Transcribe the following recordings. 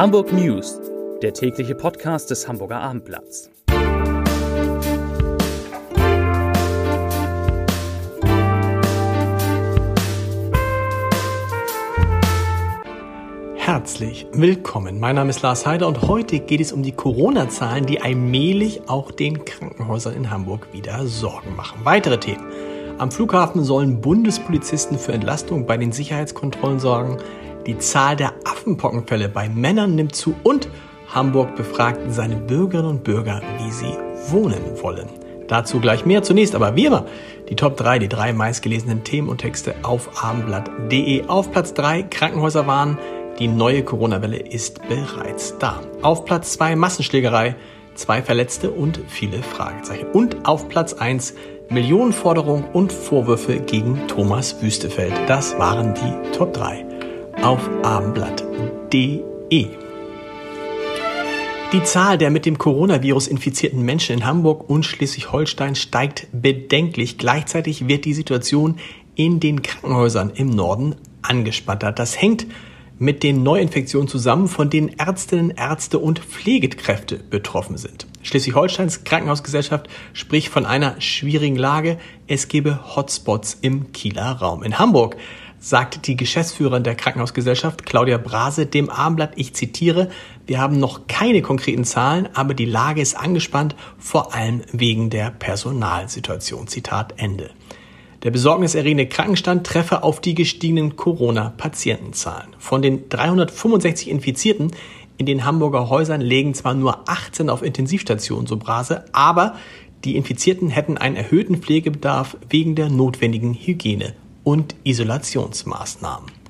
Hamburg News, der tägliche Podcast des Hamburger Abendblatts. Herzlich willkommen. Mein Name ist Lars Heider und heute geht es um die Corona-Zahlen, die allmählich auch den Krankenhäusern in Hamburg wieder Sorgen machen. Weitere Themen. Am Flughafen sollen Bundespolizisten für Entlastung bei den Sicherheitskontrollen sorgen. Die Zahl der Affenpockenfälle bei Männern nimmt zu und Hamburg befragt seine Bürgerinnen und Bürger, wie sie wohnen wollen. Dazu gleich mehr. Zunächst aber wie immer die Top 3, die drei meistgelesenen Themen und Texte auf abendblatt.de. Auf Platz 3 Krankenhäuser warnen, die neue Corona-Welle ist bereits da. Auf Platz 2 Massenschlägerei, zwei Verletzte und viele Fragezeichen. Und auf Platz 1 Millionenforderung und Vorwürfe gegen Thomas Wüstefeld. Das waren die Top 3 auf abendblatt.de. Die Zahl der mit dem Coronavirus infizierten Menschen in Hamburg und Schleswig-Holstein steigt bedenklich. Gleichzeitig wird die Situation in den Krankenhäusern im Norden angespannter. Das hängt mit den Neuinfektionen zusammen, von denen Ärztinnen, Ärzte und Pflegekräfte betroffen sind. Schleswig-Holsteins Krankenhausgesellschaft spricht von einer schwierigen Lage. Es gebe Hotspots im Kieler Raum. In Hamburg sagt die Geschäftsführerin der Krankenhausgesellschaft, Claudia Brase, dem Abendblatt, ich zitiere, wir haben noch keine konkreten Zahlen, aber die Lage ist angespannt, vor allem wegen der Personalsituation. Zitat Ende. Der besorgniserregende Krankenstand treffe auf die gestiegenen Corona-Patientenzahlen. Von den 365 Infizierten in den Hamburger Häusern legen zwar nur 18 auf Intensivstationen, so Brase, aber die Infizierten hätten einen erhöhten Pflegebedarf wegen der notwendigen Hygiene und Isolationsmaßnahmen.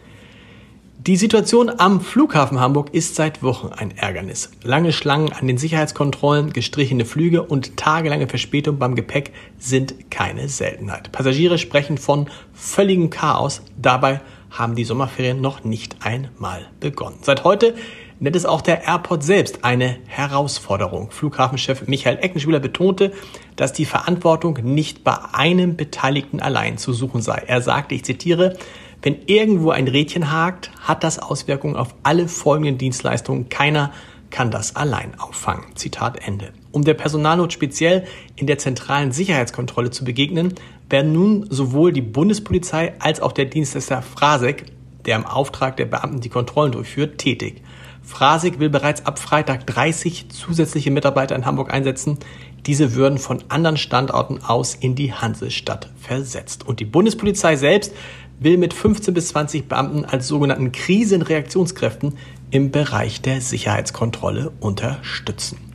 Die Situation am Flughafen Hamburg ist seit Wochen ein Ärgernis. Lange Schlangen an den Sicherheitskontrollen, gestrichene Flüge und tagelange Verspätung beim Gepäck sind keine Seltenheit. Passagiere sprechen von völligem Chaos. Dabei haben die Sommerferien noch nicht einmal begonnen. Seit heute nennt es auch der Airport selbst eine Herausforderung. Flughafenchef Michael Eckenschwiler betonte, dass die Verantwortung nicht bei einem Beteiligten allein zu suchen sei. Er sagte, ich zitiere, wenn irgendwo ein Rädchen hakt, hat das Auswirkungen auf alle folgenden Dienstleistungen. Keiner kann das allein auffangen. Zitat Ende. Um der Personalnot speziell in der zentralen Sicherheitskontrolle zu begegnen, werden nun sowohl die Bundespolizei als auch der Dienstleister Frasek, der im Auftrag der Beamten die Kontrollen durchführt, tätig. Frasig will bereits ab Freitag 30 zusätzliche Mitarbeiter in Hamburg einsetzen. Diese würden von anderen Standorten aus in die Hansestadt versetzt. Und die Bundespolizei selbst will mit 15 bis 20 Beamten als sogenannten Krisenreaktionskräften im Bereich der Sicherheitskontrolle unterstützen.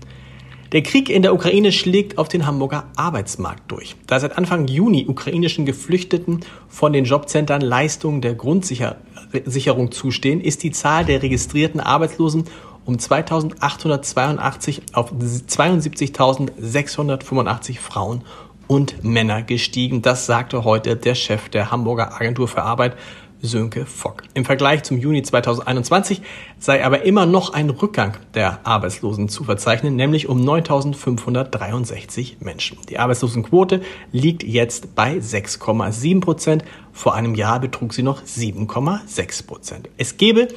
Der Krieg in der Ukraine schlägt auf den Hamburger Arbeitsmarkt durch. Da seit Anfang Juni ukrainischen Geflüchteten von den Jobcentern Leistungen der Grundsicherung zustehen, ist die Zahl der registrierten Arbeitslosen um 2882 auf 72.685 Frauen und Männer gestiegen. Das sagte heute der Chef der Hamburger Agentur für Arbeit, Sönke Fock. Im Vergleich zum Juni 2021 sei aber immer noch ein Rückgang der Arbeitslosen zu verzeichnen, nämlich um 9.563 Menschen. Die Arbeitslosenquote liegt jetzt bei 6,7 Prozent. Vor einem Jahr betrug sie noch 7,6 Prozent. Es gebe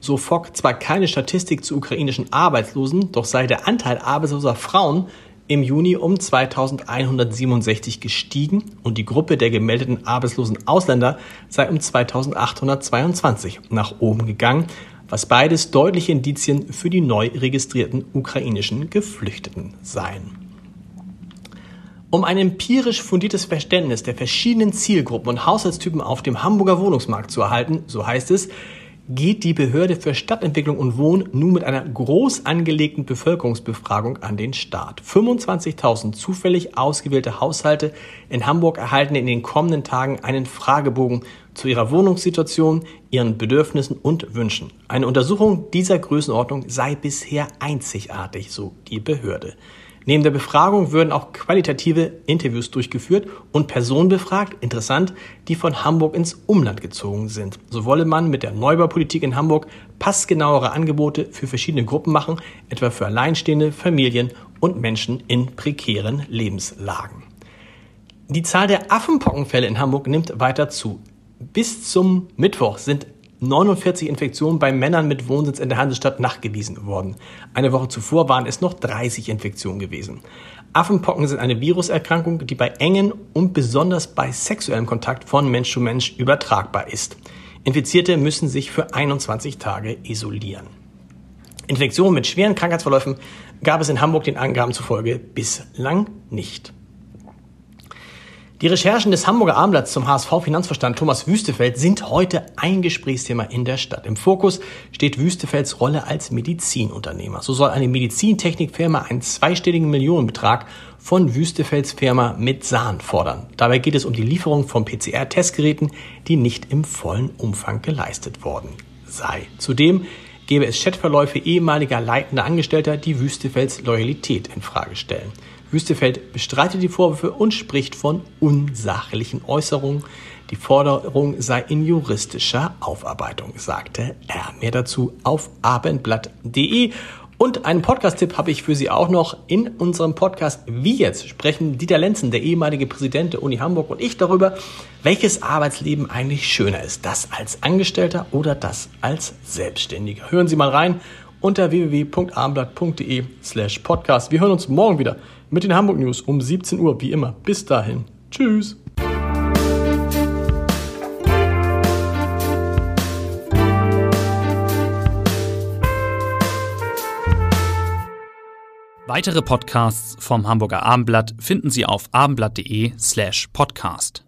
so Fock zwar keine Statistik zu ukrainischen Arbeitslosen, doch sei der Anteil arbeitsloser Frauen im Juni um 2167 gestiegen und die Gruppe der gemeldeten arbeitslosen Ausländer sei um 2822 nach oben gegangen, was beides deutliche Indizien für die neu registrierten ukrainischen Geflüchteten seien. Um ein empirisch fundiertes Verständnis der verschiedenen Zielgruppen und Haushaltstypen auf dem Hamburger Wohnungsmarkt zu erhalten, so heißt es, geht die Behörde für Stadtentwicklung und Wohnen nun mit einer groß angelegten Bevölkerungsbefragung an den Start. 25.000 zufällig ausgewählte Haushalte in Hamburg erhalten in den kommenden Tagen einen Fragebogen zu ihrer Wohnungssituation, ihren Bedürfnissen und Wünschen. Eine Untersuchung dieser Größenordnung sei bisher einzigartig, so die Behörde. Neben der Befragung würden auch qualitative Interviews durchgeführt und Personen befragt, interessant, die von Hamburg ins Umland gezogen sind. So wolle man mit der Neubaupolitik in Hamburg passgenauere Angebote für verschiedene Gruppen machen, etwa für alleinstehende Familien und Menschen in prekären Lebenslagen. Die Zahl der Affenpockenfälle in Hamburg nimmt weiter zu. Bis zum Mittwoch sind 49 Infektionen bei Männern mit Wohnsitz in der Hansestadt nachgewiesen worden. Eine Woche zuvor waren es noch 30 Infektionen gewesen. Affenpocken sind eine Viruserkrankung, die bei engen und besonders bei sexuellem Kontakt von Mensch zu Mensch übertragbar ist. Infizierte müssen sich für 21 Tage isolieren. Infektionen mit schweren Krankheitsverläufen gab es in Hamburg den Angaben zufolge bislang nicht. Die Recherchen des Hamburger Abendblatts zum HSV-Finanzverstand Thomas Wüstefeld sind heute ein Gesprächsthema in der Stadt. Im Fokus steht Wüstefelds Rolle als Medizinunternehmer. So soll eine Medizintechnikfirma einen zweistelligen Millionenbetrag von Wüstefelds Firma mit Sahn fordern. Dabei geht es um die Lieferung von PCR-Testgeräten, die nicht im vollen Umfang geleistet worden sei. Zudem gäbe es Chatverläufe ehemaliger leitender Angestellter, die Wüstefelds Loyalität in Frage stellen. Wüstefeld bestreitet die Vorwürfe und spricht von unsachlichen Äußerungen. Die Forderung sei in juristischer Aufarbeitung, sagte er. Mehr dazu auf abendblatt.de. Und einen Podcast-Tipp habe ich für Sie auch noch. In unserem Podcast Wie jetzt sprechen Dieter Lenzen, der ehemalige Präsident der Uni Hamburg und ich darüber, welches Arbeitsleben eigentlich schöner ist. Das als Angestellter oder das als Selbstständiger. Hören Sie mal rein unter www.abendblatt.de slash podcast. Wir hören uns morgen wieder mit den Hamburg News um 17 Uhr, wie immer. Bis dahin. Tschüss. Weitere Podcasts vom Hamburger Abendblatt finden Sie auf abendblatt.de slash podcast.